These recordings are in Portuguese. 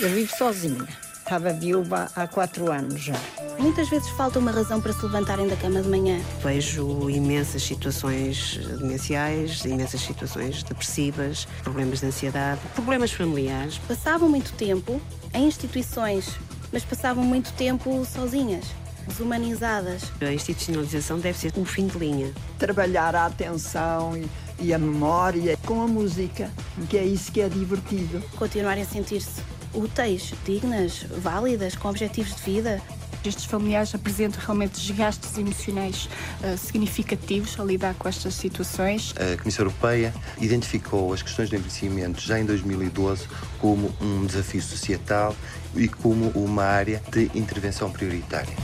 Eu vivo sozinha. Estava viúva há quatro anos já. Muitas vezes falta uma razão para se levantarem da cama de manhã. Vejo imensas situações demenciais, imensas situações depressivas, problemas de ansiedade, problemas familiares. Passavam muito tempo em instituições, mas passavam muito tempo sozinhas, desumanizadas. A institucionalização deve ser o fim de linha. Trabalhar a atenção e, e a memória com a música, que é isso que é divertido. Continuarem a sentir-se úteis, dignas, válidas, com objetivos de vida. Estes familiares apresentam realmente desgastes emocionais uh, significativos a lidar com estas situações. A Comissão Europeia identificou as questões do envelhecimento já em 2012 como um desafio societal e como uma área de intervenção prioritária.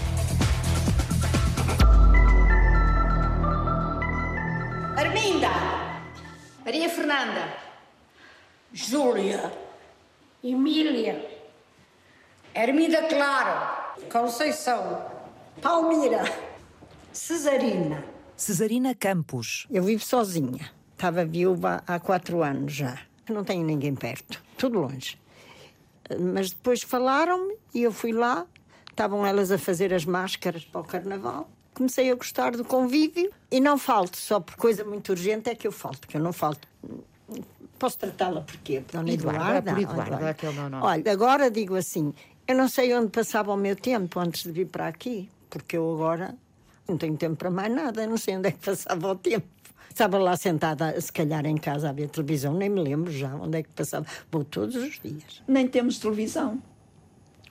Arminda! Maria Fernanda! Júlia! Emília! Hermida Claro! Conceição! Palmira! Cesarina! Cesarina Campos. Eu vivo sozinha. Estava viúva há quatro anos já. Não tenho ninguém perto. Tudo longe. Mas depois falaram-me e eu fui lá. Estavam elas a fazer as máscaras para o carnaval. Comecei a gostar do convívio e não falto, só por coisa muito urgente é que eu falto, que eu não falto. Posso tratá-la por quê? Dona Eduarda, Eduarda? por Eduarda, Eduarda. Olha, agora digo assim, eu não sei onde passava o meu tempo antes de vir para aqui, porque eu agora não tenho tempo para mais nada, não sei onde é que passava o tempo. Estava lá sentada, se calhar em casa a ver televisão, nem me lembro já onde é que passava. Vou todos os dias. Nem temos televisão.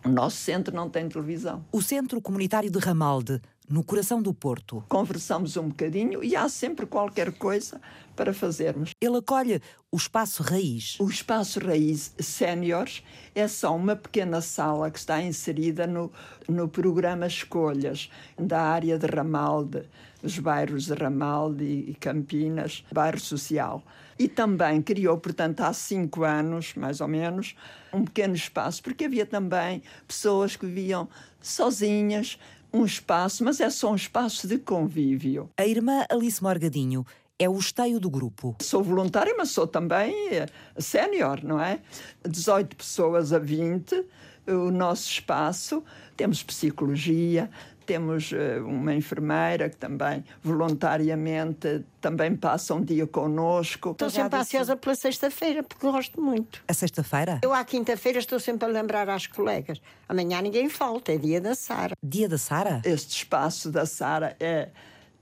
O nosso centro não tem televisão. O Centro Comunitário de Ramalde, no coração do Porto. Conversamos um bocadinho e há sempre qualquer coisa para fazermos. Ele acolhe o Espaço Raiz. O Espaço Raiz Séniores é só uma pequena sala que está inserida no, no programa Escolhas, da área de Ramalde, os bairros de Ramalde e Campinas, bairro social. E também criou, portanto, há cinco anos, mais ou menos, um pequeno espaço, porque havia também pessoas que viviam sozinhas, um espaço, mas é só um espaço de convívio. A irmã Alice Morgadinho é o esteio do grupo. Sou voluntária, mas sou também eh, sénior, não é? 18 pessoas a 20, o nosso espaço. Temos psicologia, temos eh, uma enfermeira que também voluntariamente também passa um dia connosco. Estou sempre ansiosa pela sexta-feira, porque gosto muito. A sexta-feira? Eu à quinta-feira estou sempre a lembrar às colegas. Amanhã ninguém falta, é dia da Sara. Dia da Sara? Este espaço da Sara é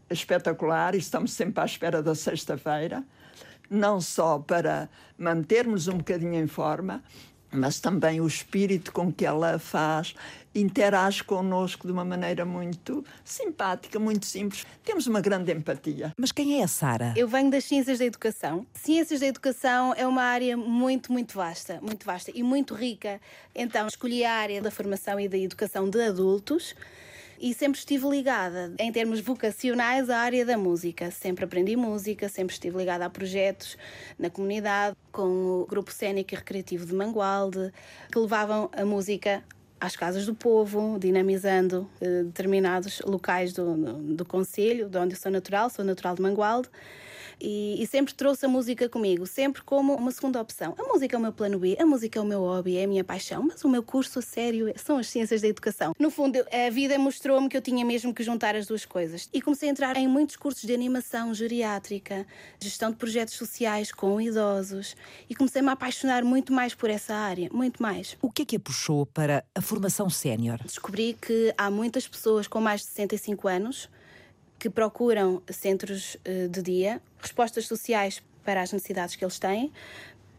espetacular e estamos sempre à espera da sexta-feira, não só para mantermos um bocadinho em forma, mas também o espírito com que ela faz, interage connosco de uma maneira muito simpática, muito simples. Temos uma grande empatia. Mas quem é a Sara? Eu venho das ciências da educação. Ciências da educação é uma área muito, muito vasta, muito vasta e muito rica. Então, escolhi a área da formação e da educação de adultos e sempre estive ligada, em termos vocacionais, à área da música. Sempre aprendi música, sempre estive ligada a projetos na comunidade, com o Grupo Cénico e Recreativo de Mangualde, que levavam a música às casas do povo, dinamizando eh, determinados locais do, do, do Conselho, de onde eu sou natural, sou natural de Mangualde. E, e, sempre trouxe a música comigo, sempre como uma segunda opção. A música é o meu plano B, a música é o meu hobby, é a minha paixão, mas o meu curso a sério são as ciências da educação. No fundo, a vida mostrou-me que eu tinha mesmo que juntar as duas coisas. E comecei a entrar em muitos cursos de animação geriátrica, gestão de projetos sociais com idosos, e comecei-me a apaixonar muito mais por essa área, muito mais. O que é que a puxou para a formação sénior? Descobri que há muitas pessoas com mais de 65 anos que procuram centros de dia, respostas sociais para as necessidades que eles têm,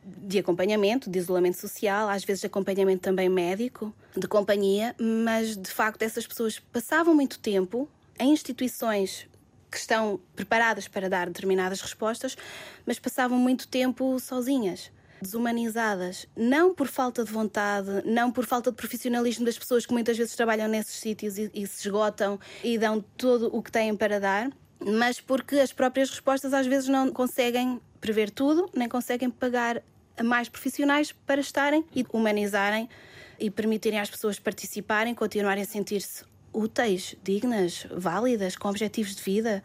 de acompanhamento, de isolamento social, às vezes de acompanhamento também médico, de companhia, mas de facto essas pessoas passavam muito tempo em instituições que estão preparadas para dar determinadas respostas, mas passavam muito tempo sozinhas desumanizadas, não por falta de vontade, não por falta de profissionalismo das pessoas que muitas vezes trabalham nesses sítios e, e se esgotam e dão todo o que têm para dar, mas porque as próprias respostas às vezes não conseguem prever tudo, nem conseguem pagar a mais profissionais para estarem e humanizarem e permitirem às pessoas participarem, continuarem a sentir-se úteis, dignas, válidas, com objetivos de vida.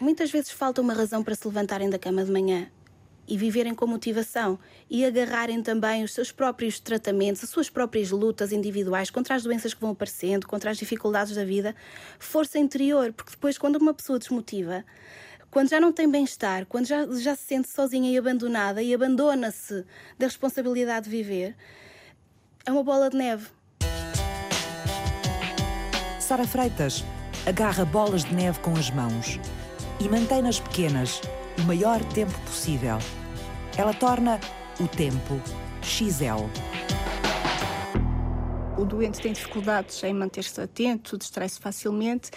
Muitas vezes falta uma razão para se levantarem da cama de manhã e viverem com motivação e agarrarem também os seus próprios tratamentos, as suas próprias lutas individuais contra as doenças que vão aparecendo, contra as dificuldades da vida, força interior, porque depois, quando uma pessoa desmotiva, quando já não tem bem-estar, quando já, já se sente sozinha e abandonada e abandona-se da responsabilidade de viver, é uma bola de neve. Sara Freitas agarra bolas de neve com as mãos e mantém-nas pequenas o maior tempo possível. Ela torna o tempo XL. O doente tem dificuldades em manter-se atento, distrai-se facilmente,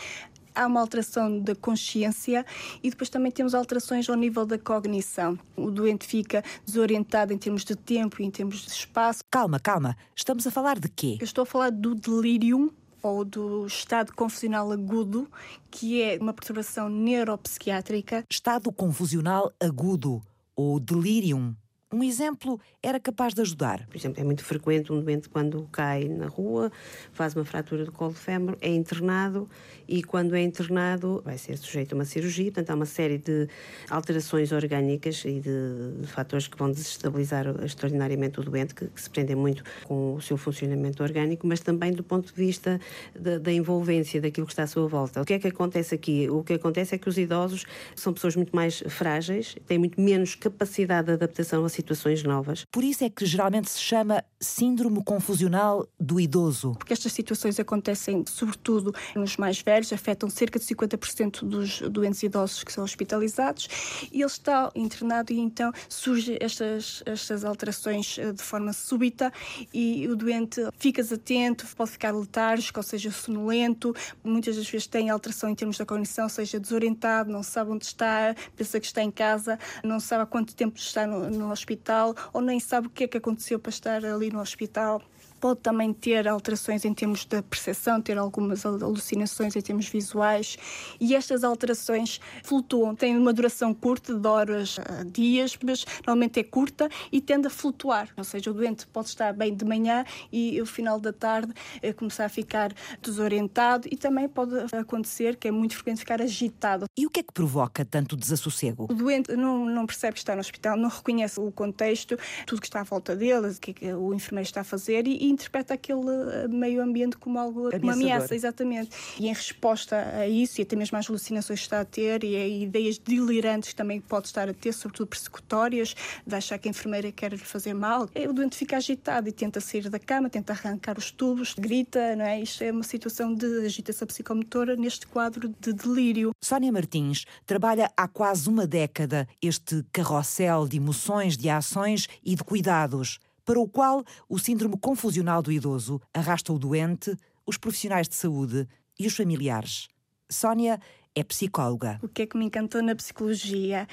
há uma alteração da consciência e depois também temos alterações ao nível da cognição. O doente fica desorientado em termos de tempo e em termos de espaço. Calma, calma. Estamos a falar de quê? Eu estou a falar do delírio ou do estado confusional agudo, que é uma perturbação neuropsiquiátrica. Estado confusional agudo ou delirium. Um exemplo era capaz de ajudar. Por exemplo, é muito frequente um doente quando cai na rua, faz uma fratura do colo fémur, é internado e quando é internado vai ser sujeito a uma cirurgia. Portanto, há uma série de alterações orgânicas e de, de fatores que vão desestabilizar extraordinariamente o doente, que, que, se prendem muito com o seu funcionamento orgânico, mas também do ponto de vista da, da envolvência daquilo que está à sua volta. O que é que acontece aqui? O que acontece é que os idosos são pessoas muito mais frágeis, têm muito menos capacidade de adaptação a situações novas. Por isso é que geralmente se chama síndrome confusional do idoso. Porque estas situações acontecem sobretudo nos mais velhos, afetam cerca de 50% dos doentes idosos que são hospitalizados e ele está internado e então surgem estas, estas alterações eh, de forma súbita e o doente fica desatento, pode ficar letárgico, ou seja, sonolento, muitas das vezes tem alteração em termos da cognição, seja desorientado, não sabe onde está, pensa que está em casa, não sabe há quanto tempo está no, no hospital hospital ou nem sabe o que é que aconteceu para estar ali no hospital pode também ter alterações em termos da percepção, ter algumas alucinações em termos visuais e estas alterações flutuam, têm uma duração curta, de horas a dias, mas normalmente é curta e tende a flutuar, ou seja, o doente pode estar bem de manhã e no final da tarde eh, começar a ficar desorientado e também pode acontecer que é muito frequente ficar agitado. E o que é que provoca tanto desassossego? O doente não, não percebe que está no hospital, não reconhece o contexto, tudo que está à volta dele, o que, é que o enfermeiro está a fazer e interpreta aquele eh, meio ambiente como algo, uma ameaça, exatamente. E em resposta a isso, e até mesmo às alucinações que está a ter, e a ideias delirantes que também pode estar a ter, sobretudo persecutórias, de achar que a enfermeira quer lhe fazer mal, é, o doente fica agitado e tenta sair da cama, tenta arrancar os tubos, grita, não é? Isto é uma situação de agitação psicomotora neste quadro de delírio. Sónia Martins trabalha há quase uma década este carrossel de emoções, de ações e de cuidados para o qual o síndrome confusional do idoso arrasta o doente, os profissionais de saúde e os familiares. Sónia é psicóloga. O que é que me encantou na psicologia?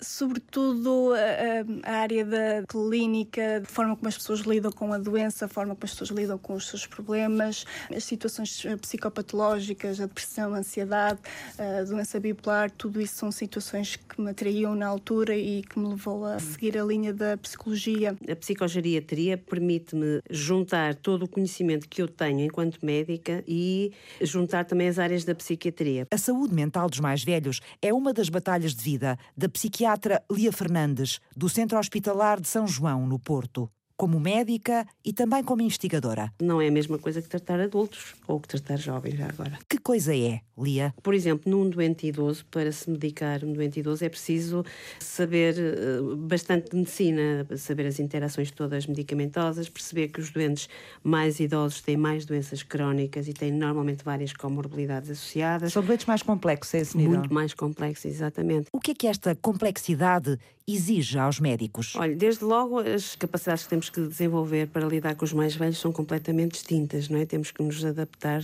Sobretudo a, a, área da clínica, a forma como as pessoas lidam com a doença, a forma como as pessoas lidam com os seus problemas, as situações psicopatológicas, a depressão, a ansiedade, a doença bipolar, tudo isso são situações que me atraíam na altura e que me levou a seguir a linha da psicologia. A psicogeriatria permite-me juntar todo o conhecimento que eu tenho enquanto médica e juntar também as áreas da psiquiatria. A saúde mental dos mais velhos é uma das batalhas de vida da psiquiatria Lia Fernandes, do Centro Hospitalar de São João, no Porto como médica e também como investigadora. Não é a mesma coisa que tratar adultos ou que tratar jovens já agora. Que coisa é, Lia? Por exemplo, num doente idoso, para se medicar um doente idoso é preciso saber uh, bastante de medicina, saber as interações todas medicamentosas, perceber que os doentes mais idosos têm mais doenças crónicas e têm normalmente várias comorbilidades associadas. São doentes mais complexos a esse nível? Muito mais complexos, exatamente. O que é que esta complexidade exige aos médicos? Olha, desde logo as capacidades que temos que desenvolver para lidar com os mais velhos são completamente distintas, não é? Temos que nos adaptar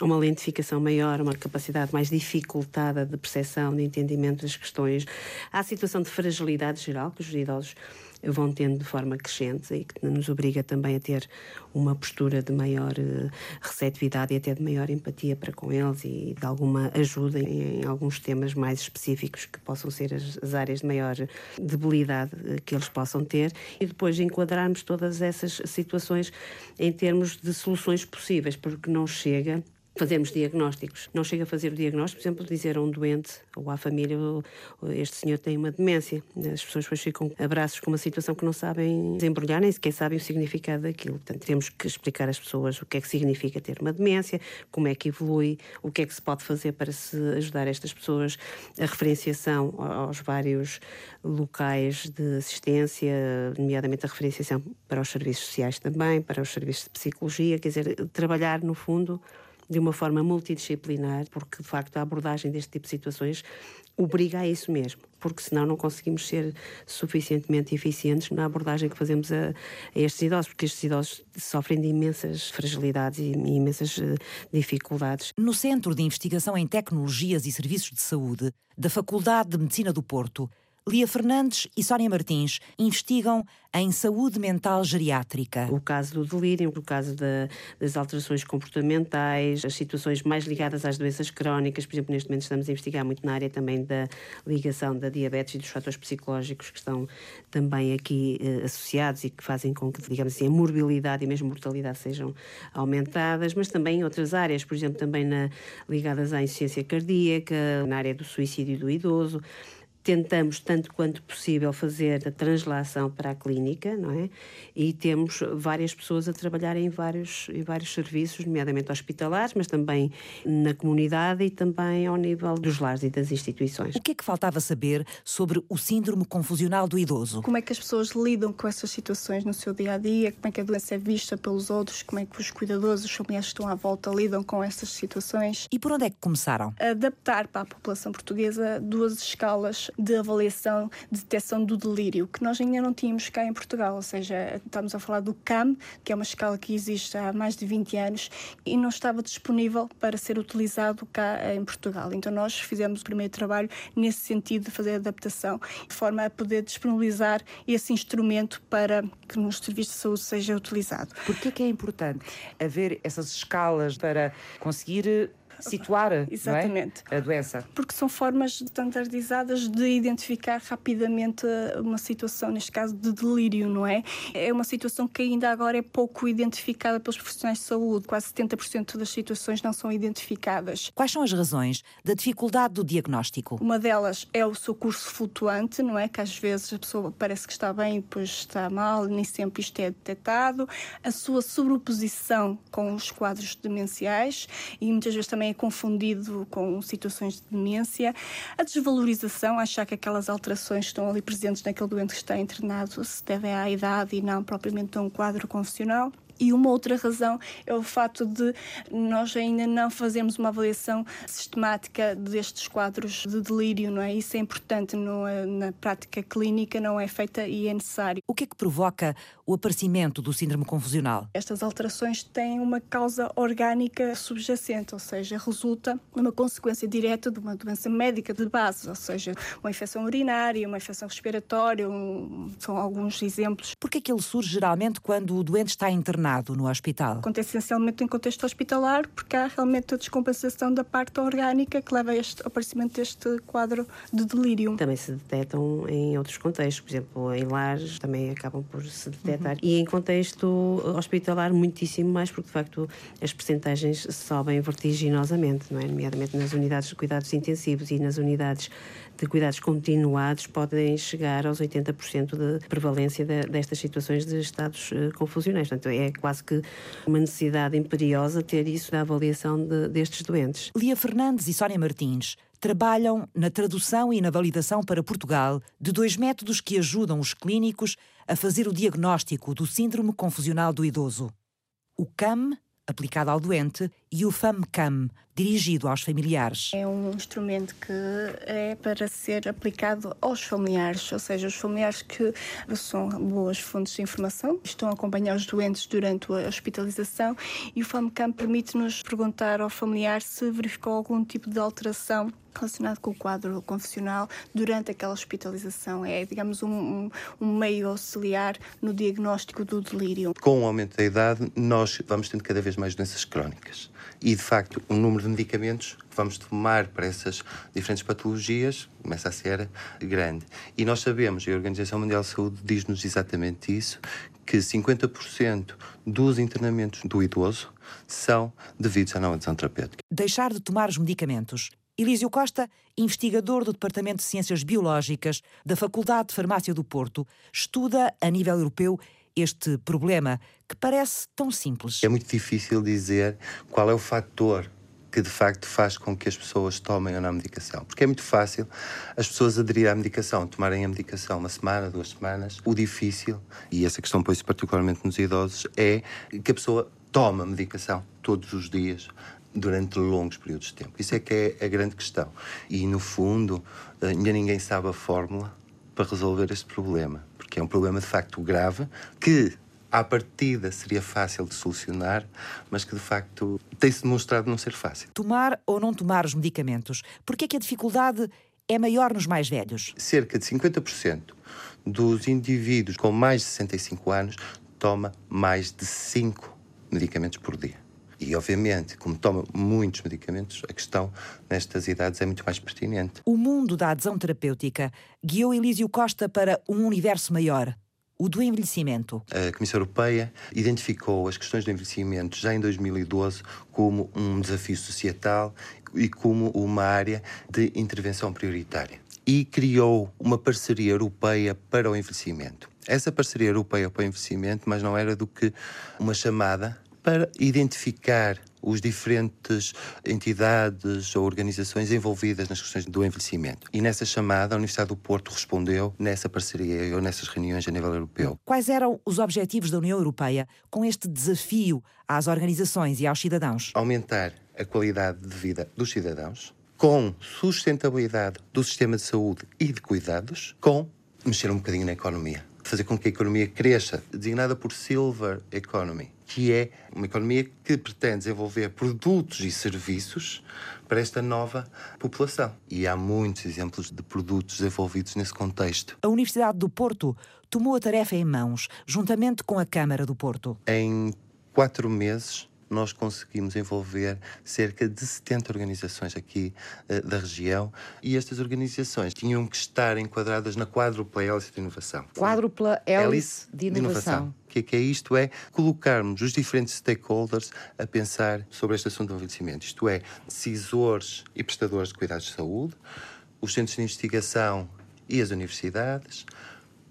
a uma lentificação maior, uma capacidade mais dificultada de percepção, de entendimento das questões. Há a situação de fragilidade geral que os idosos vão tendo de forma crescente e que nos obriga também a ter uma postura de maior uh, receptividade e até de maior empatia para com eles e de alguma ajuda em, alguns temas mais específicos que possam ser as, as áreas de maior debilidade uh, que eles possam ter. E depois enquadrarmos todas essas situações em termos de soluções possíveis, porque não chega fazermos diagnósticos. Não chega a fazer o diagnóstico, por exemplo, dizer a um doente ou à família este senhor tem uma demência. As pessoas depois ficam abraços com uma situação que não sabem desembrulhar, nem sequer sabem o significado daquilo. Portanto, temos que explicar às pessoas o que é que significa ter uma demência, como é que evolui, o que é que se pode fazer para se ajudar estas pessoas, a referenciação aos vários locais de assistência, nomeadamente a referenciação para os serviços sociais também, para os serviços de psicologia, quer dizer, trabalhar no fundo de uma forma multidisciplinar, porque de facto a abordagem deste tipo de situações obriga a isso mesmo, porque senão não conseguimos ser suficientemente eficientes na abordagem que fazemos a, a estes idosos, porque estes idosos sofrem de imensas fragilidades e, imensas uh, dificuldades. No Centro de Investigação em Tecnologias e Serviços de Saúde da Faculdade de Medicina do Porto, Lia Fernandes e Sónia Martins investigam em saúde mental geriátrica. O caso do delírio, o caso da, das alterações comportamentais, as situações mais ligadas às doenças crónicas, por exemplo, neste momento estamos a investigar muito na área também da ligação da diabetes e dos fatores psicológicos que estão também aqui eh, associados e que fazem com que, digamos assim, a morbilidade e mesmo mortalidade sejam aumentadas, mas também em outras áreas, por exemplo, também na, ligadas à insuficiência cardíaca, na área do suicídio do idoso tentamos tanto quanto possível fazer a translação para a clínica, não é? E temos várias pessoas a trabalhar em vários, em vários serviços, nomeadamente hospitalares, mas também na comunidade e também ao nível dos lares e das instituições. O que é que faltava saber sobre o síndrome confusional do idoso? Como é que as pessoas lidam com essas situações no seu dia a dia? Como é que a doença é vista pelos outros? Como é que os cuidadores, os familiares que estão à volta lidam com essas situações? E por onde é que começaram? Adaptar para a população portuguesa duas escalas de avaliação de detecção do delírio, que nós ainda não tínhamos cá em Portugal, ou seja, estamos a falar do CAM, que é uma escala que existe há mais de 20 anos e não estava disponível para ser utilizado cá em Portugal. Então nós fizemos o primeiro trabalho nesse sentido de fazer adaptação, de forma a poder disponibilizar esse instrumento para que nos serviços de saúde seja utilizado. Por é que é importante haver essas escalas para conseguir situar é? Exatamente. É? a doença. Porque são formas standardizadas de identificar rapidamente uma situação, neste caso de delírio, não é? É uma situação que ainda agora é pouco identificada pelos profissionais de saúde. Quase 70% das situações não são identificadas. Quais são as razões da dificuldade do diagnóstico? Uma delas é o seu curso flutuante, não é? Que às vezes a pessoa parece que está bem e depois está mal, nem sempre isto é detectado. A sua sobreposição com os quadros demenciais e muitas vezes também é confundido com situações de demência, a desvalorização, achar que aquelas alterações estão ali presentes naquele doente que está internado se devem à idade e não propriamente a um quadro convencional. E uma outra razão é o fato de nós ainda não fazermos uma avaliação sistemática destes quadros de delírio, não é? Isso é importante na prática clínica, não é feita e é necessário. O que é que provoca o aparecimento do síndrome confusional? Estas alterações têm uma causa orgânica subjacente, ou seja, resulta uma consequência direta de uma doença médica de base, ou seja, uma infecção urinária, uma infecção respiratória, um, são alguns exemplos. Por que é que ele surge geralmente quando o doente está internado? Internado no hospital? Acontece essencialmente em contexto hospitalar, porque há realmente a descompensação da parte orgânica que leva a este, ao aparecimento deste quadro de delírio. Também se detectam em outros contextos, por exemplo, em lares também acabam por se detectar. Uhum. E em contexto hospitalar, muitíssimo mais, porque de facto as percentagens sobem vertiginosamente, não é? nomeadamente nas unidades de cuidados intensivos e nas unidades de cuidados continuados podem chegar aos 80% de prevalência de, destas situações de estados uh, confusionais. Portanto, é quase que uma necessidade imperiosa ter isso na avaliação de, destes doentes. Lia Fernandes e Sónia Martins trabalham na tradução e na validação para Portugal de dois métodos que ajudam os clínicos a fazer o diagnóstico do síndrome confusional do idoso. O CAM, aplicado ao doente, e o FAMCAM, dirigido aos familiares. É um instrumento que é para ser aplicado aos familiares, ou seja, os familiares que são boas fontes de informação, estão a acompanhar os doentes durante a hospitalização e o FAMCAM permite-nos perguntar ao familiar se verificou algum tipo de alteração relacionado com o quadro confessional durante aquela hospitalização. É, digamos, um, um, meio auxiliar no diagnóstico do delírio. Com o aumento da idade, nós vamos tendo cada vez mais doenças crónicas e, de facto, o número de medicamentos que vamos tomar para essas diferentes patologias começa a ser grande. E nós sabemos, e a Organização Mundial de Saúde diz-nos exatamente isso, que 50% dos internamentos do idoso são devidos à não adesão terapêutica. Deixar de tomar os medicamentos. Elísio Costa, investigador do Departamento de Ciências Biológicas da Faculdade de Farmácia do Porto, estuda a nível europeu este problema que parece tão simples. É muito difícil dizer qual é o fator que de facto faz com que as pessoas tomem ou não a medicação. Porque é muito fácil as pessoas aderirem à medicação, tomarem a medicação uma semana, duas semanas. O difícil, e essa questão põe-se particularmente nos idosos, é que a pessoa toma a medicação todos os dias durante longos períodos de tempo. Isso é que é a grande questão. E, no fundo, ainda ninguém sabe a fórmula para resolver este problema, porque é um problema de facto grave que à partida seria fácil de solucionar, mas que de facto tem-se demonstrado não ser fácil. Tomar ou não tomar os medicamentos? Porque é que a dificuldade é maior nos mais velhos? Cerca de 50% dos indivíduos com mais de 65 anos toma mais de 5 medicamentos por dia. E, obviamente, como toma muitos medicamentos, a questão nestas idades é muito mais pertinente. O mundo da adesão terapêutica guiou Elísio Costa para um universo maior o do envelhecimento. A Comissão Europeia identificou as questões do envelhecimento já em 2012 como um desafio societal e como uma área de intervenção prioritária. E criou uma parceria europeia para o envelhecimento. Essa parceria europeia para o envelhecimento, mas não era do que uma chamada para identificar os diferentes entidades ou organizações envolvidas nas questões do envelhecimento. E nessa chamada, a Universidade do Porto respondeu nessa parceria ou nessas reuniões a nível europeu. Quais eram os objetivos da União Europeia com este desafio às organizações e aos cidadãos? Aumentar a qualidade de vida dos cidadãos, com sustentabilidade do sistema de saúde e de cuidados, com mexer um bocadinho na economia. Fazer com que a economia cresça, designada por Silver Economy que é uma economia que pretende desenvolver produtos e serviços para esta nova população. E há muitos exemplos de produtos desenvolvidos nesse contexto. A Universidade do Porto tomou a tarefa em mãos, juntamente com a Câmara do Porto. Em quatro meses, nós conseguimos envolver cerca de 70 organizações aqui uh, da região e estas organizações tinham que estar enquadradas na quádrupla hélice de inovação. Quádrupla hélice de inovação. De inovação. O que é que é isto? É colocarmos os diferentes stakeholders a pensar sobre este assunto do envelhecimento. Isto é, decisores e prestadores de cuidados de saúde, os centros de investigação e as universidades,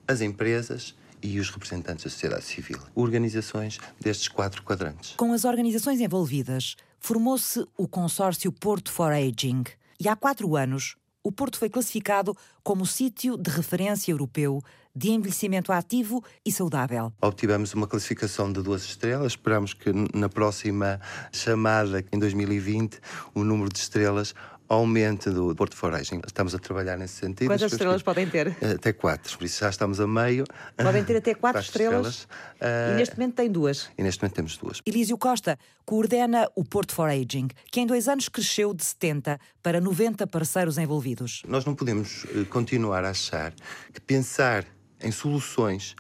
as empresas e os representantes da sociedade civil. Organizações destes quatro quadrantes. Com as organizações envolvidas, formou-se o consórcio Porto for Aging. E há quatro anos, o Porto foi classificado como sítio de referência europeu de envelhecimento ativo e saudável. Obtivemos uma classificação de duas estrelas. Esperamos que na próxima chamada, em 2020, o número de estrelas aumente do Porto Foragem. Estamos a trabalhar nesse sentido. Quantas estrelas podem ter? Até quatro, por isso já estamos a meio. Podem ter até quatro, quatro estrelas. estrelas. E neste momento tem duas. E neste momento temos duas. Elísio Costa coordena o Porto for Aging, que em dois anos cresceu de 70 para 90 parceiros envolvidos. Nós não podemos eh, continuar a achar que pensar em soluções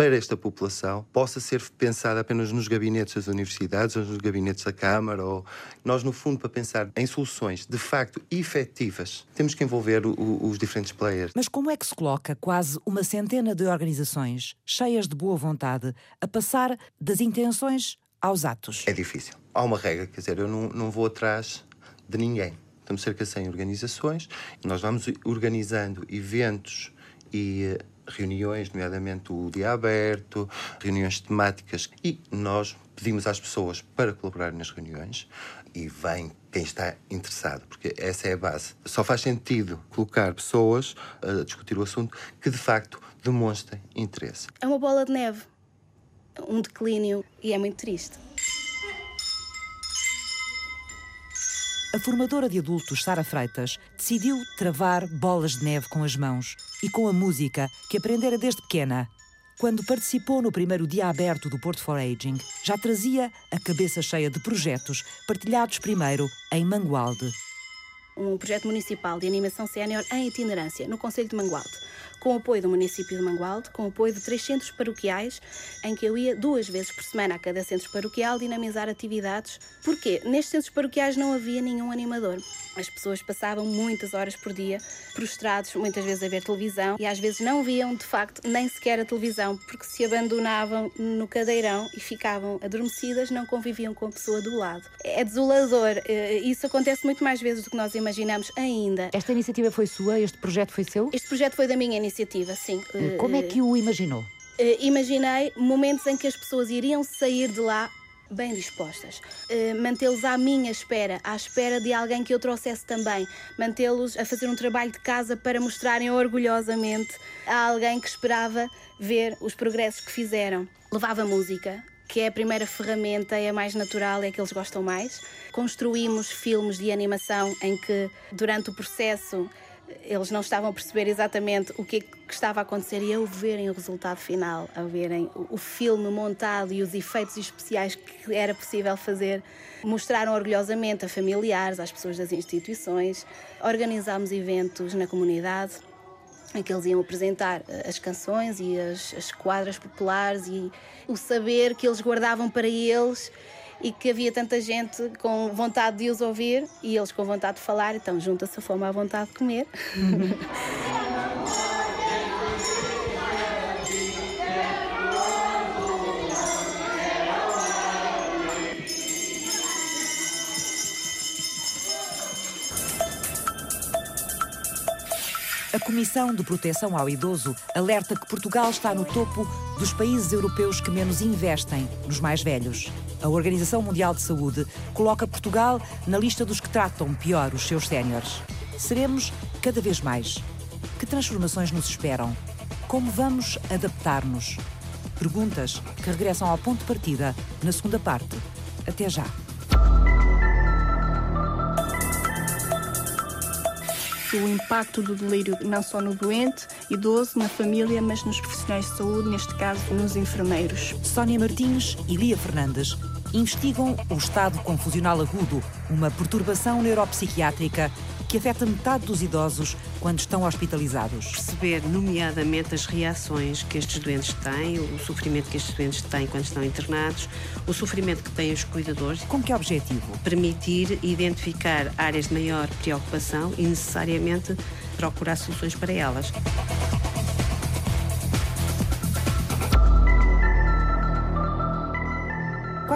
para esta população possa ser pensada apenas nos gabinetes das universidades ou nos gabinetes da Câmara. Ou... Nós, no fundo, para pensar em soluções de facto efetivas, temos que envolver o, os diferentes players. Mas como é que se coloca quase uma centena de organizações cheias de boa vontade a passar das intenções aos atos? É difícil. Há uma regra, quer dizer, eu não, não vou atrás de ninguém. Estamos cerca de 100 organizações nós vamos organizando eventos e reuniões, nomeadamente o dia aberto, reuniões temáticas, e nós pedimos às pessoas para colaborar nas reuniões e vem quem está interessado, porque essa é a base. Só faz sentido colocar pessoas a discutir o assunto que de facto demonstrem interesse. É uma bola de neve, um declínio e é muito triste. A formadora de adultos Sara Freitas decidiu travar bolas de neve com as mãos e com a música que aprendera desde pequena. Quando participou no primeiro dia aberto do Porto for Aging, já trazia a cabeça cheia de projetos partilhados primeiro em Mangualde. Um projeto municipal de animação sénior em itinerância, no Conselho de Mangualde com o apoio do município de Mangualde, com o apoio de três centros paroquiais, em que eu ia duas vezes por semana a cada centro paroquial dinamizar atividades. Porquê? Nestes centros paroquiais não havia nenhum animador. As pessoas passavam muitas horas por dia prostrados, muitas vezes a ver televisão, e às vezes não viam de facto nem sequer a televisão, porque se abandonavam no cadeirão e ficavam adormecidas, não conviviam com a pessoa do lado. É desolador. Eh, isso acontece muito mais vezes do que nós imaginamos ainda. Esta iniciativa foi sua? Este projeto foi seu? Este projeto foi da minha iniciativa, sim. Como é que o imaginou? Eh, imaginei momentos em que as pessoas iriam sair de lá bem dispostas. Mantê-los à minha espera, à espera de alguém que eu trouxesse também. Mantê-los a fazer um trabalho de casa para mostrarem orgulhosamente a alguém que esperava ver os progressos que fizeram. Levava música, que é a primeira ferramenta, é a mais natural, é a que eles gostam mais. Construímos filmes de animação em que, durante o processo, eles não estavam a perceber exatamente o que, é que estava a acontecer e ao verem o resultado final, a verem o, o filme montado e os efeitos especiais que era possível fazer, mostraram orgulhosamente a familiares, às pessoas das instituições. Organizámos eventos na comunidade em que eles iam apresentar eh, as canções e as, as quadras populares e o saber que eles guardavam para eles e que havia tanta gente com vontade de os ouvir e eles com vontade de falar, então junta-se a fome à vontade de comer. Comissão de Proteção ao Idoso alerta que Portugal está no topo dos países europeus que menos investem nos mais velhos. A Organização Mundial de Saúde coloca Portugal na lista dos que tratam pior os seus séniores. Seremos cada vez mais. Que transformações nos esperam? Como vamos adaptar-nos? Perguntas que regressam ao ponto de partida na segunda parte. Até já. O impacto do delírio não só no doente, idoso, na família, mas nos profissionais de saúde, neste caso nos enfermeiros. Sónia Martins e Lia Fernandes investigam o estado confusional agudo, uma perturbação neuropsiquiátrica que afeta metade dos idosos quando estão hospitalizados. Perceber, nomeadamente, as reações que estes doentes têm, o sofrimento que estes doentes têm quando estão internados, o sofrimento que têm os cuidadores. Com que objetivo? Permitir identificar áreas de maior preocupação e, necessariamente, procurar soluções para elas.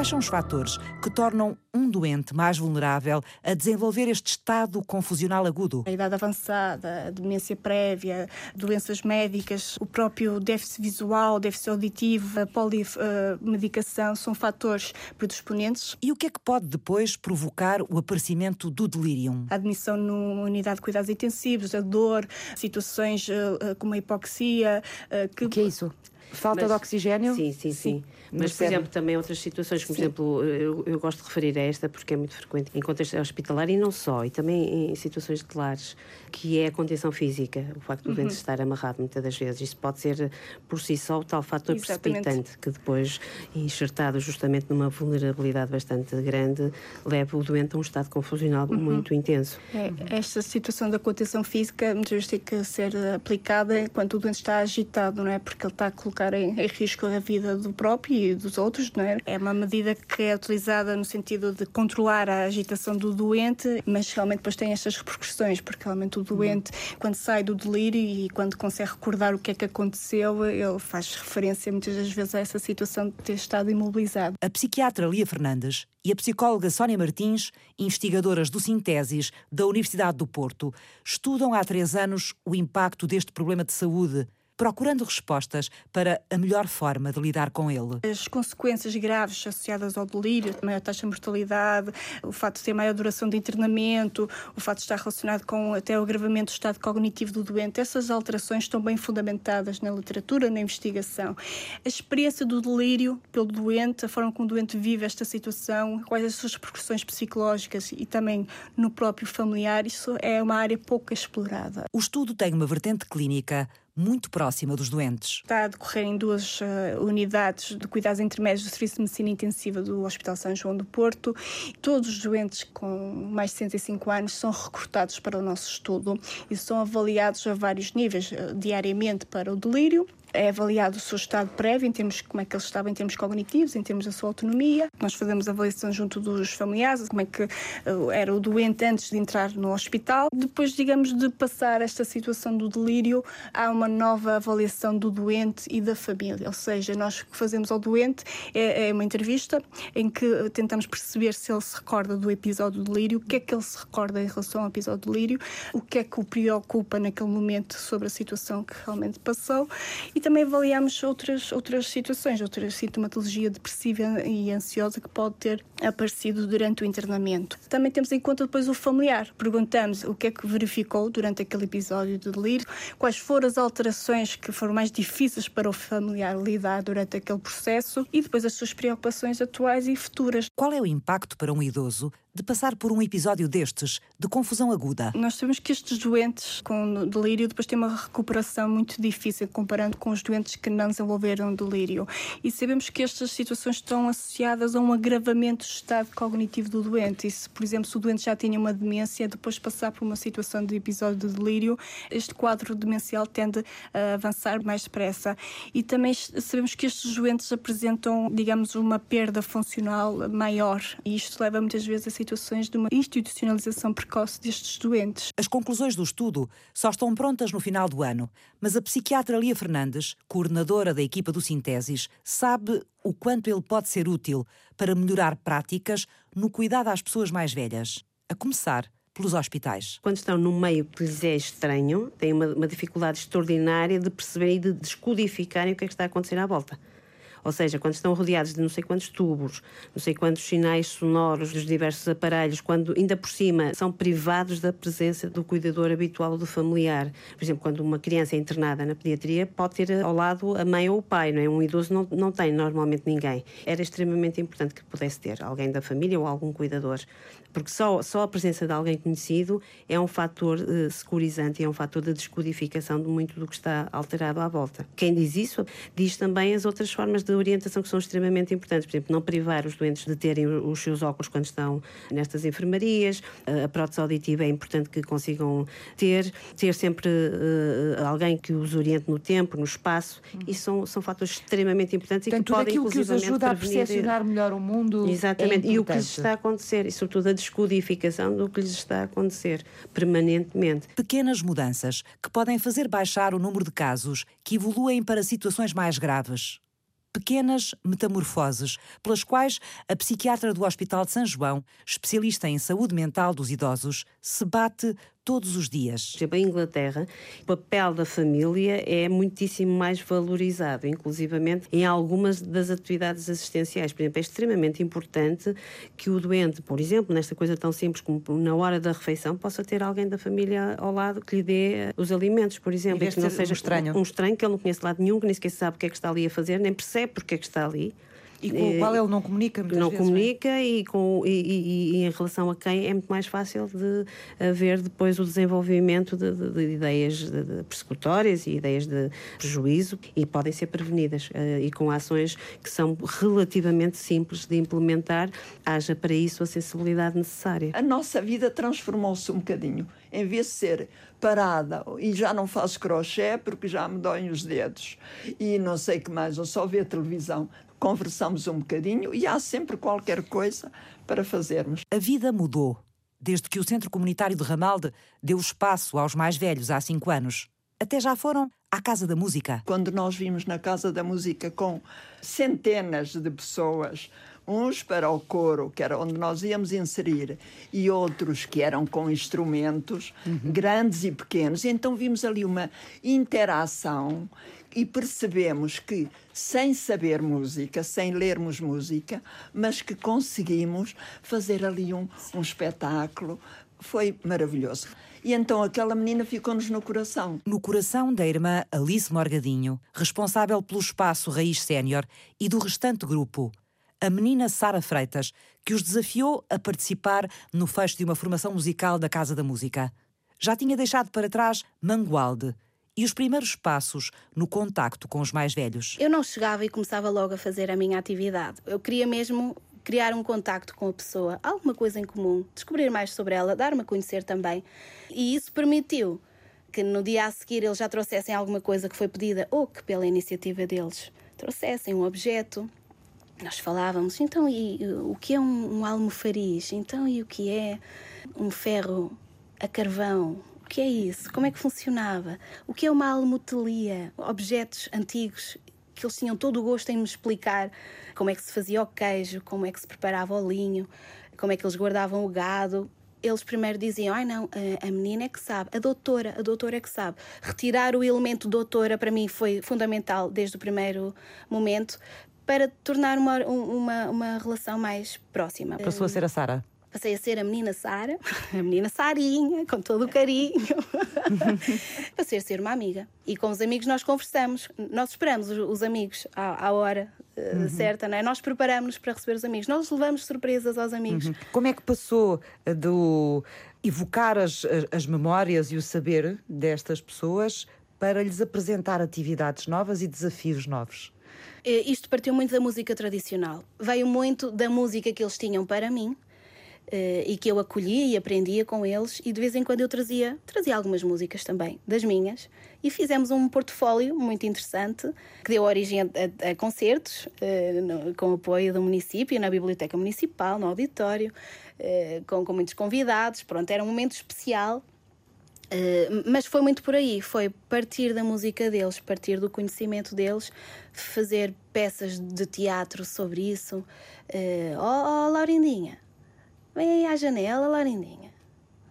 Quais são os fatores que tornam um doente mais vulnerável a desenvolver este estado confusional agudo? A idade avançada, a demência prévia, doenças médicas, o próprio déficit visual, déficit auditivo, a polimedicação são fatores predisponentes. E o que é que pode depois provocar o aparecimento do delírio? A admissão numa unidade de cuidados intensivos, a dor, situações uh, como a hipoxia. Uh, que... O que é isso? Falta Mas, de oxigênio? Sim, sim, sim. sim. Mas, por exemplo, também outras situações, por Sim. exemplo, eu, eu, gosto de referir a esta porque é muito frequente em contexto hospitalar e não só, e também em situações de lares, que é a contenção física, o facto do uhum. dente estar amarrado muitas das vezes. Isso pode ser por si só o tal fator Exatamente. precipitante que depois, enxertado justamente numa vulnerabilidade bastante grande, leva o doente a um estado confusional uhum. muito intenso. É, esta situação da contenção física muitas vezes tem que ser aplicada enquanto o doente está agitado, não é? Porque ele está a colocar em, em risco a vida do próprio e dos outros, não é? É uma medida que é utilizada no sentido de controlar a agitação do doente, mas realmente depois tem estas repercussões, porque realmente o doente, uhum. quando sai do delírio e quando consegue recordar o que é que aconteceu, ele faz referência muitas das vezes a essa situação de ter estado imobilizado. A psiquiatra Lia Fernandes e a psicóloga Sónia Martins, investigadoras do Sintesis da Universidade do Porto, estudam há três anos o impacto deste problema de saúde procurando respostas para a melhor forma de lidar com ele. As consequências graves associadas ao delírio, a maior taxa de mortalidade, o fato de ter maior duração de internamento, o fato de estar relacionado com até o agravamento do estado cognitivo do doente, essas alterações estão bem fundamentadas na literatura, na investigação. A experiência do delírio pelo doente, a forma como o doente vive esta situação, quais as suas repercussões psicológicas e também no próprio familiar, isso é uma área pouco explorada. O estudo tem uma vertente clínica muito próxima dos doentes. Está a decorrer em duas uh, unidades de cuidados intermédios do Serviço de Medicina Intensiva do Hospital São João do Porto. Todos os doentes com mais de 65 anos são recrutados para o nosso estudo e são avaliados a vários níveis, uh, diariamente para o delírio, é avaliado o seu estado prévio, em termos de como é que ele estava em termos cognitivos, em termos da sua autonomia. Nós fazemos avaliação junto dos familiares, como é que eh, era o doente antes de entrar no hospital. Depois, digamos, de passar esta situação do delírio, há uma nova avaliação do doente e da família. Ou seja, nós o que fazemos ao doente é, é uma entrevista em que tentamos perceber se ele se recorda do episódio do delírio, o que é que ele se recorda em relação ao episódio do delírio, o que é que o preocupa naquele momento sobre a situação que realmente passou e também avaliamos outras, outras situações, outra sintomatologia depressiva e ansiosa que pode ter aparecido durante o internamento. Também temos em conta depois o familiar. Perguntamos o que é que verificou durante aquele episódio de delírio, quais foram as alterações que foram mais difíceis para o familiar lidar durante aquele processo e depois as suas preocupações atuais e futuras. Qual é o impacto para um idoso de passar por um episódio destes, de confusão aguda? Nós sabemos que estes doentes com delírio depois têm uma recuperação muito difícil comparando com os doentes que não desenvolveram delírio. E sabemos que estas situações estão associadas a um agravamento do estado cognitivo do doente. E se, por exemplo, se o doente já tinha uma demência, depois passar por uma situação de episódio de delírio, este quadro demencial tende a avançar mais depressa. E também sabemos que estes doentes apresentam, digamos, uma perda funcional maior. E isto leva muitas vezes a situações de uma institucionalização precoce destes doentes. As conclusões do estudo só estão prontas no final do ano, mas a psiquiatra Lia Fernandes, coordenadora da equipa do Sintesis, sabe o quanto ele pode ser útil para melhorar práticas no cuidado às pessoas mais velhas, a começar pelos hospitais. Quando estão no meio que lhes é estranho, têm uma, uma dificuldade extraordinária de perceber e de descodificarem o que é que está a acontecer à volta. Ou seja, quando estão rodeados de não sei quantos tubos, não sei quantos sinais sonoros dos diversos aparelhos, quando ainda por cima são privados da presença do cuidador habitual ou do familiar. Por exemplo, quando uma criança é internada na pediatria, pode ter ao lado a mãe ou o pai, não é? Um idoso não, não tem normalmente ninguém. Era extremamente importante que pudesse ter alguém da família ou algum cuidador porque só, só a presença de alguém conhecido é um fator uh, securizante é um fator de descodificação de muito do que está alterado à volta. Quem diz isso diz também as outras formas de orientação que são extremamente importantes, por exemplo, não privar os doentes de terem os seus óculos quando estão nestas enfermarias, a prótese auditiva é importante que consigam ter, ter sempre uh, alguém que os oriente no tempo, no espaço, uhum. e são, são fatores extremamente importantes Portanto, e que podem, aquilo que os ajuda a percepcionar melhor o mundo. Exatamente, é e o que lhes está a acontecer, e sobretudo a descodificação do que lhes está a acontecer permanentemente. Pequenas mudanças que podem fazer baixar o número de casos que evoluem para situações mais graves. Pequenas metamorfoses, pelas quais a psiquiatra do Hospital de São João, especialista em saúde mental dos idosos, se bate todos os dias. Por exemplo, em Inglaterra, o papel da família é muitíssimo mais valorizado, inclusivamente em algumas das atividades assistenciais. Por exemplo, é extremamente importante que o doente, por exemplo, nesta coisa tão simples como na hora da refeição, possa ter alguém da família ao lado que lhe dê os alimentos, por exemplo, e que não seja um estranho. um estranho que ele não conhece de lado nenhum, que nem sequer sabe o que é que está ali a fazer, nem percebe porque é que está ali. E com o qual ele não comunica muitas Não vezes, comunica é? e, com, e, e, e, em relação a quem é muito mais fácil de haver depois o desenvolvimento de, de, de ideias de, de persecutórias e ideias de prejuízo e podem ser prevenidas uh, e com ações que são relativamente simples de implementar, haja para isso a sensibilidade necessária. A nossa vida transformou-se um bocadinho. Em vez de ser parada e já não faço crochê porque já me doem os dedos e não sei que mais, ou só ver televisão, conversamos um bocadinho e há sempre qualquer coisa para fazermos. A vida mudou desde que o Centro Comunitário de Ramalde deu espaço aos mais velhos há cinco anos. Até já foram à Casa da Música. Quando nós vimos na Casa da Música com centenas de pessoas, uns para o coro, que era onde nós íamos inserir, e outros que eram com instrumentos, uhum. grandes e pequenos, então vimos ali uma interação e percebemos que, sem saber música, sem lermos música, mas que conseguimos fazer ali um, um espetáculo, foi maravilhoso. E então aquela menina ficou-nos no coração. No coração da irmã Alice Morgadinho, responsável pelo espaço Raiz Sénior e do restante grupo. A menina Sara Freitas, que os desafiou a participar no fecho de uma formação musical da Casa da Música. Já tinha deixado para trás Mangualde e os primeiros passos no contacto com os mais velhos. Eu não chegava e começava logo a fazer a minha atividade. Eu queria mesmo criar um contacto com a pessoa, alguma coisa em comum, descobrir mais sobre ela, dar-me a conhecer também. E isso permitiu que no dia a seguir eles já trouxessem alguma coisa que foi pedida ou que pela iniciativa deles trouxessem um objeto. Nós falávamos, então, e o que é um, um almofariz? Então, e o que é um ferro a carvão? O que é isso? Como é que funcionava? O que é uma almotelia? Objetos antigos que eles tinham todo o gosto em me explicar como é que se fazia o queijo, como é que se preparava o linho, como é que eles guardavam o gado. Eles primeiro diziam: ai não, a menina é que sabe, a doutora, a doutora é que sabe. Retirar o elemento doutora para mim foi fundamental desde o primeiro momento para tornar uma, uma, uma relação mais próxima. Passou a ser a Sara? Passei a ser a menina Sara, a menina Sarinha, com todo o carinho. Passei a ser uma amiga. E com os amigos nós conversamos. Nós esperamos os, amigos à, à hora uh, uhum. certa, não é? Nós preparamos-nos para receber os amigos. Nós levamos surpresas aos amigos. Uhum. Como é que passou eh, do evocar as, as memórias e o saber destas pessoas para lhes apresentar atividades novas e desafios novos? Eh, isto partiu muito da música tradicional. Veio muito da música que eles tinham para mim, Uh, e que eu acolhia e aprendia com eles e de vez em quando eu trazia, trazia algumas músicas também, das minhas, e fizemos um portfólio muito interessante que deu origem a, a, a concertos no, com apoio do município, na Biblioteca Municipal, no auditório, com, com muitos convidados, pronto, era um momento especial Uh, mas foi muito por aí, foi partir da música deles, partir do conhecimento deles, fazer peças de teatro sobre isso. Uh, oh, oh, Laurindinha, Vem aí à janela, Laurindinha.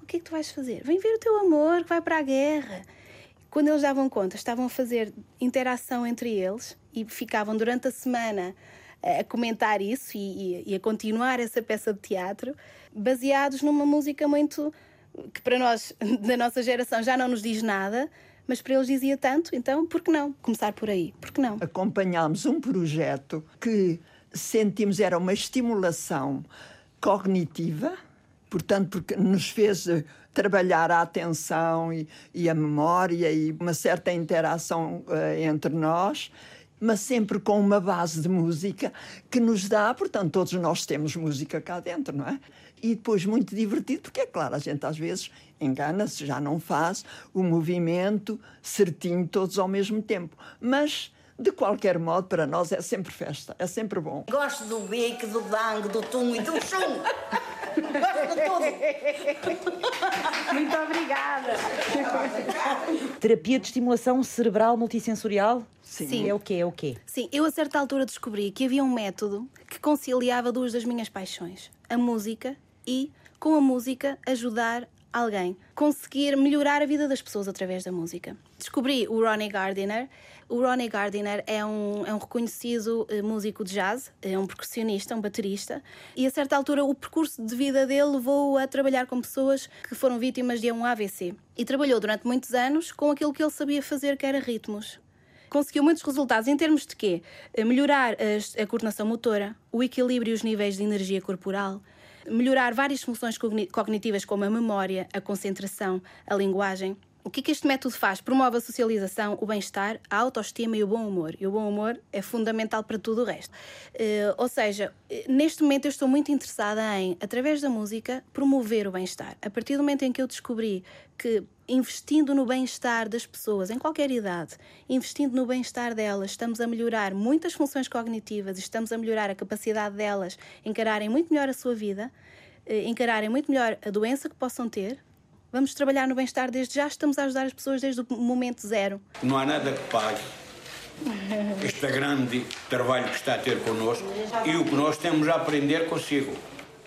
O que é que tu vais fazer? Vem ver o teu amor que vai para a guerra. Quando eles davam conta, estavam a fazer interação entre eles e ficavam durante a semana a comentar isso e, e, a continuar essa peça de teatro, baseados numa música muito que para nós da nossa geração já não nos diz nada, mas para eles dizia tanto, então por que não começar por aí? Por que não? Acompanhámos um projeto que sentimos era uma estimulação cognitiva, portanto, porque nos fez eh, trabalhar a atenção e, e a memória e uma certa interação uh, entre nós, mas sempre com uma base de música que nos dá, portanto, todos nós temos música cá dentro, não é? E depois muito divertido, porque é claro, a gente às vezes engana-se, já não faz o movimento certinho todos ao mesmo tempo, mas de qualquer modo, para nós é sempre festa, é sempre bom. Gosto do bico, do bang, do tum e do chum. Gosto de tudo. Muito obrigada. Terapia de estimulação cerebral multissensorial? Sim. Sim. É o quê? É o quê? Sim, eu a certa altura descobri que havia um método que conciliava duas das minhas paixões: a música e, com a música, ajudar alguém, conseguir melhorar a vida das pessoas através da música. Descobri o Ronnie Gardiner. O Ronnie Gardiner é um, é um reconhecido uh, músico de jazz, é um percussionista, um baterista, e a certa altura o percurso de vida dele levou-o a trabalhar com pessoas que foram vítimas de um AVC. E trabalhou durante muitos anos com aquilo que ele sabia fazer, que era ritmos conseguiu muitos resultados em termos de quê? Eh, melhorar a, a coordenação motora, o equilíbrio e os níveis de energia corporal, melhorar várias funções cognitivas como a memória, a concentração, a linguagem. O que, é que este método faz? Promove a socialização, o bem-estar, a autoestima e o bom humor. E o bom humor é fundamental para tudo o resto. Uh, ou seja, eh, neste momento eu estou muito interessada em, através da música, promover o bem-estar. A partir do momento em que eu descobri que investindo no bem-estar das pessoas, em qualquer idade, investindo no bem-estar delas, estamos a melhorar muitas funções cognitivas, estamos a melhorar a capacidade delas encararem muito melhor a sua vida, eh, encararem muito melhor a doença que possam ter. Vamos trabalhar no bem-estar desde já, estamos a ajudar as pessoas desde o momento zero. Não há nada que pague este grande trabalho que está a ter connosco e o que nós temos a aprender consigo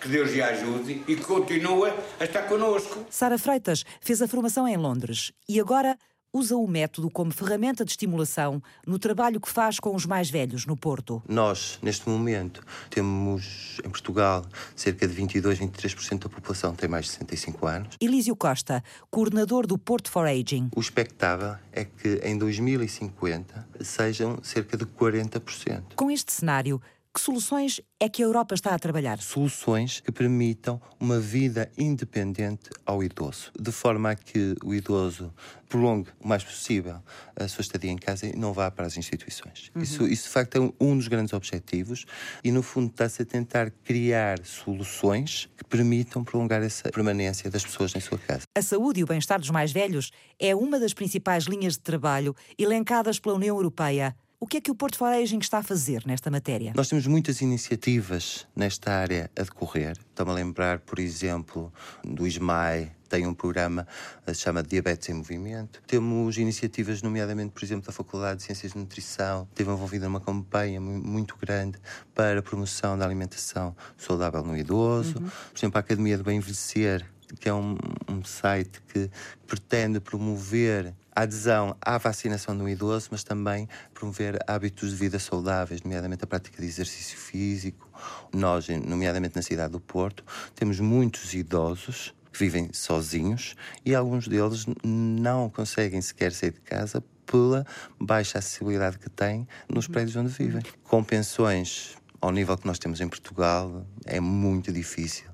que Deus lhe ajude e que continue a estar connosco. Sara Freitas fez a formação em Londres e agora usa o método como ferramenta de estimulação no trabalho que faz com os mais velhos no Porto. Nós, neste momento, temos em Portugal cerca de 22, 23% da população tem mais de 65 anos. Elísio Costa, coordenador do Porto for Aging. O expectável é que em 2050 sejam cerca de 40%. Com este cenário, que soluções é que a Europa está a trabalhar? Soluções que permitam uma vida independente ao idoso, de forma a que o idoso prolongue o mais possível a sua estadia em casa e não vá para as instituições. Uhum. Isso, isso, de facto, é um, dos grandes objetivos e, no fundo, está-se a tentar criar soluções que permitam prolongar essa permanência das pessoas em sua casa. A saúde e o bem-estar dos mais velhos é uma das principais linhas de trabalho elencadas pela União Europeia. O que é que o Porto Foraging está a fazer nesta matéria? Nós temos muitas iniciativas nesta área a decorrer. Estou-me a lembrar, por exemplo, do ISMAI, tem um programa que se chama Diabetes em Movimento. Temos iniciativas, nomeadamente, por exemplo, da Faculdade de Ciências de Nutrição, esteve envolvida numa campanha muito grande para a promoção da alimentação saudável no idoso. Uhum. Por exemplo, a Academia de Bem Envelhecer, que é um, um site que pretende promover a adesão à vacinação no idoso, mas também promover hábitos de vida saudáveis, nomeadamente a prática de exercício físico. Nós, nomeadamente na cidade do Porto, temos muitos idosos que vivem sozinhos e alguns deles não conseguem sequer sair de casa pela baixa acessibilidade que têm nos prédios onde vivem. Com pensões ao nível que nós temos em Portugal, é muito difícil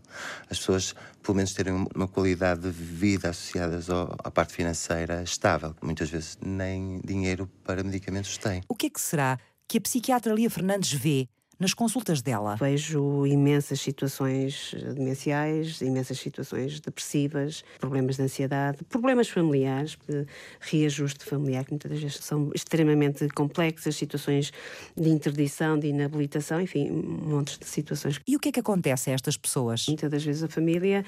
as pessoas, pelo menos, terem uma qualidade de vida associada à parte financeira estável. Muitas vezes nem dinheiro para medicamentos têm. O que é que será que a psiquiatra Lia Fernandes vê nas consultas dela? Vejo imensas situações demenciais, imensas situações depressivas, problemas de ansiedade, problemas familiares, de reajuste familiar, que muitas vezes são extremamente complexas, situações de interdição, de inabilitação, enfim, montes de situações. E o que é que acontece a estas pessoas? Muitas das vezes a família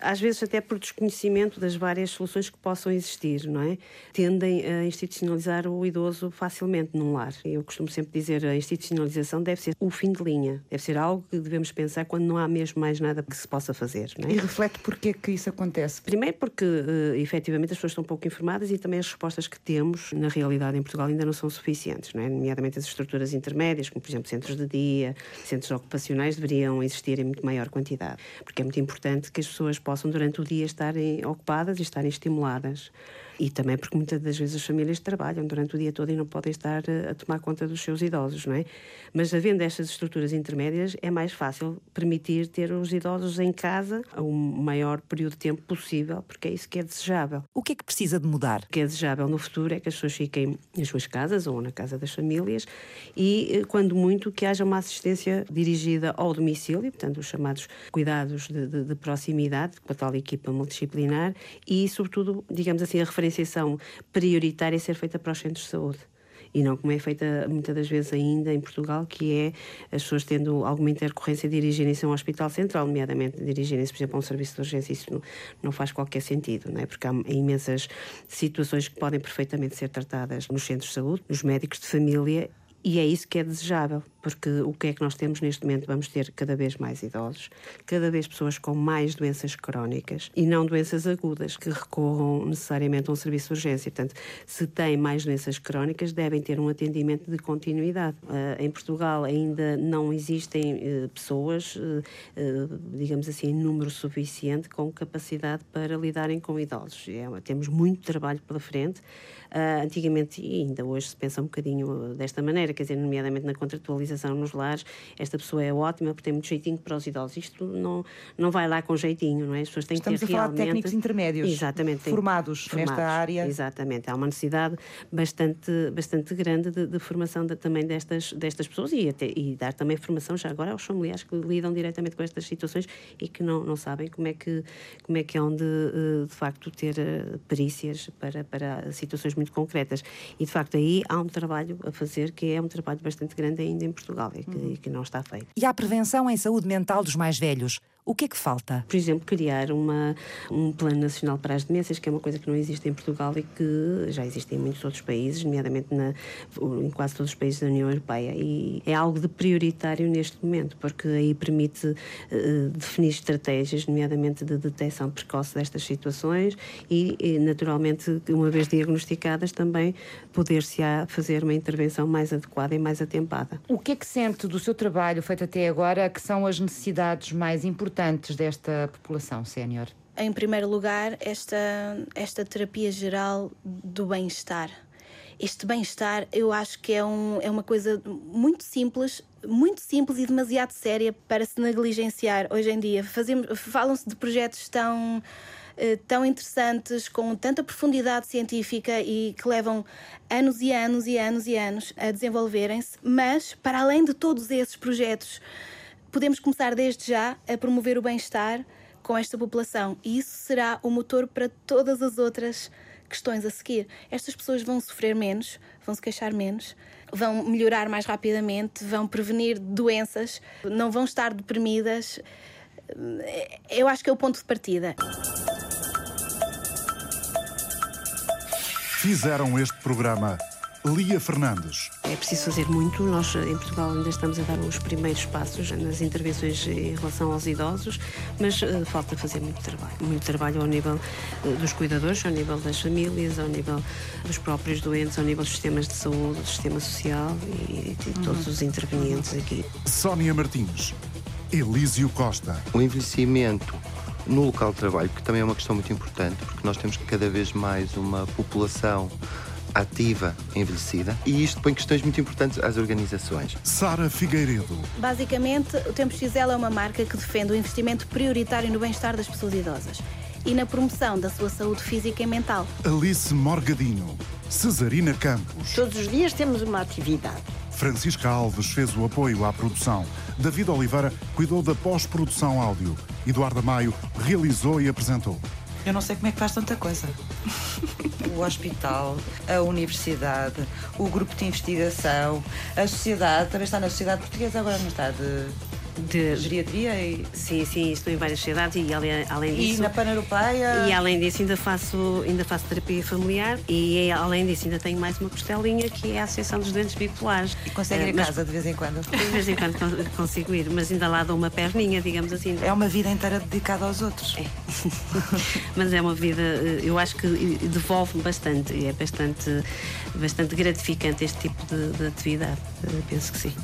às vezes até por desconhecimento das várias soluções que possam existir, não é? Tendem a institucionalizar o idoso facilmente num lar. Eu costumo sempre dizer a institucionalização deve ser o fim de linha, deve ser algo que devemos pensar quando não há mesmo mais nada que se possa fazer. É? E reflete porquê que isso acontece? Primeiro porque, uh, efetivamente, as pessoas estão pouco informadas e também as respostas que temos, na realidade, em Portugal ainda não são suficientes, não é? Nomeadamente as estruturas intermédias, como, por exemplo, centros de dia, centros ocupacionais, deveriam existir em muito maior quantidade, porque é muito importante que as pessoas possam durante o dia estarem ocupadas e estarem estimuladas. E também porque muitas das vezes as famílias trabalham durante o dia todo e não podem estar eh, a tomar conta dos seus idosos, não é? Mas havendo estas estruturas intermédias, é mais fácil permitir ter os idosos em casa o maior período de tempo possível, porque é isso que é desejável. O que é que precisa de mudar? O que é desejável no futuro é que as pessoas fiquem nas suas casas ou na casa das famílias e, eh, quando muito, que haja uma assistência dirigida ao domicílio, portanto, os chamados cuidados de, de, de proximidade, com a tal equipa multidisciplinar e, sobretudo, digamos assim, a referência diferenciação prioritária ser feita para os centros de saúde e não como é feita muitas das vezes ainda em Portugal, que é as pessoas tendo alguma intercorrência dirigirem-se a um hospital central, nomeadamente dirigirem-se, por exemplo, a um serviço de urgência. Isso não, não faz qualquer sentido, não é? Porque há imensas situações que podem perfeitamente ser tratadas nos centros de saúde, nos médicos de família, e é isso que é desejável porque o que é que nós temos neste momento? Vamos ter cada vez mais idosos, cada vez pessoas com mais doenças crónicas e não doenças agudas que recorram necessariamente a um serviço de urgência. Portanto, se têm mais doenças crónicas, devem ter um atendimento de continuidade. Uh, em Portugal ainda não existem uh, pessoas, uh, digamos assim, em número suficiente com capacidade para lidarem com idosos. É, temos muito trabalho pela frente. antigamente, e ainda hoje se pensa um bocadinho desta maneira, quer dizer, nomeadamente na contratualização nos lares, esta pessoa é ótima porque tem muito jeitinho para os idosos. Isto não, não vai lá com jeitinho, não é? As pessoas têm Estamos que ter a falar realmente... de técnicos intermédios Exatamente, formados, formados, nesta área. Exatamente, há uma necessidade bastante, bastante grande de, de formação de, também destas, destas pessoas e, até, e dar também formação já agora aos familiares que lidam diretamente com estas situações e que não, não sabem como é que, como é que hão de, eh, de facto ter eh, perícias para, para situações muito concretas. E de facto aí há um trabalho a fazer que é um trabalho bastante grande ainda em Portugal. E que, uhum. que não está feito. E a prevenção em saúde mental dos mais velhos? O que é que falta? Por exemplo, criar uma, um plano nacional para as demências, que é uma coisa que não existe em Portugal e que já existe em muitos outros países, nomeadamente na, em quase todos os países da União Europeia. E é algo de prioritário neste momento, porque aí permite uh, definir estratégias, nomeadamente de detecção precoce destas situações e, e naturalmente, uma vez diagnosticadas, também poder-se-á fazer uma intervenção mais adequada e mais atempada. O que é que sente do seu trabalho feito até agora que são as necessidades mais importantes? Importantes desta população sénior? Em primeiro lugar, esta, esta terapia geral do bem-estar. este bem-estar, eu acho que é, um, é uma coisa muito simples, muito simples e demasiado séria para se negligenciar hoje em dia. Falam-se de projetos tão eh, tão interessantes, com tanta profundidade científica e que levam anos e anos e anos e anos a desenvolverem-se, mas para além de todos esses projetos, podemos começar desde já a promover o bem-estar com esta população e isso será o motor para todas as outras questões a seguir. Estas pessoas vão sofrer menos, vão se queixar menos, vão melhorar mais rapidamente, vão prevenir doenças, não vão estar deprimidas. Eu acho que é o ponto de partida. Fizeram este programa Lia Fernandes. É preciso fazer muito. Nós, em Portugal, ainda estamos a dar os primeiros passos nas intervenções em relação aos idosos, mas uh, falta fazer muito trabalho. Muito trabalho ao nível uh, dos cuidadores, ao nível das famílias, ao nível dos próprios doentes, ao nível dos sistemas de saúde, do sistema social e, e todos os intervenientes aqui. Sónia Martins, Elísio Costa. O envelhecimento no local de trabalho, que também é uma questão muito importante, porque nós temos cada vez mais uma população ativa, envelhecida, e isto põe questões muito importantes às organizações. Sara Figueiredo. Basicamente, o Tempo XL é uma marca que defende o investimento prioritário no bem-estar das pessoas idosas e na promoção da sua saúde física e mental. Alice Morgadinho, Cesarina Campos. Todos os dias temos uma atividade. Francisca Alves fez o apoio à produção. David Oliveira cuidou da pós-produção áudio. Eduardo Maio realizou e apresentou. Eu não sei como é que faz tanta coisa. o hospital, a universidade, o grupo de investigação, a sociedade, também está na sociedade portuguesa, agora não está de de geriatria e sim sim estou em várias sociedades e além, além disso e na pan-europeia? E além disso ainda faço ainda faço terapia familiar e além disso ainda tenho mais uma costelinha que é a associação dos doentes bipolares. E consegue ir a eh, casa de vez em quando? De vez em quando consigo ir mas ainda lá dou uma perninha digamos assim. É uma vida inteira dedicada aos outros. É. mas é uma vida eh, eu acho que devolve bastante e é bastante bastante gratificante este tipo de, de atividade. Penso que sim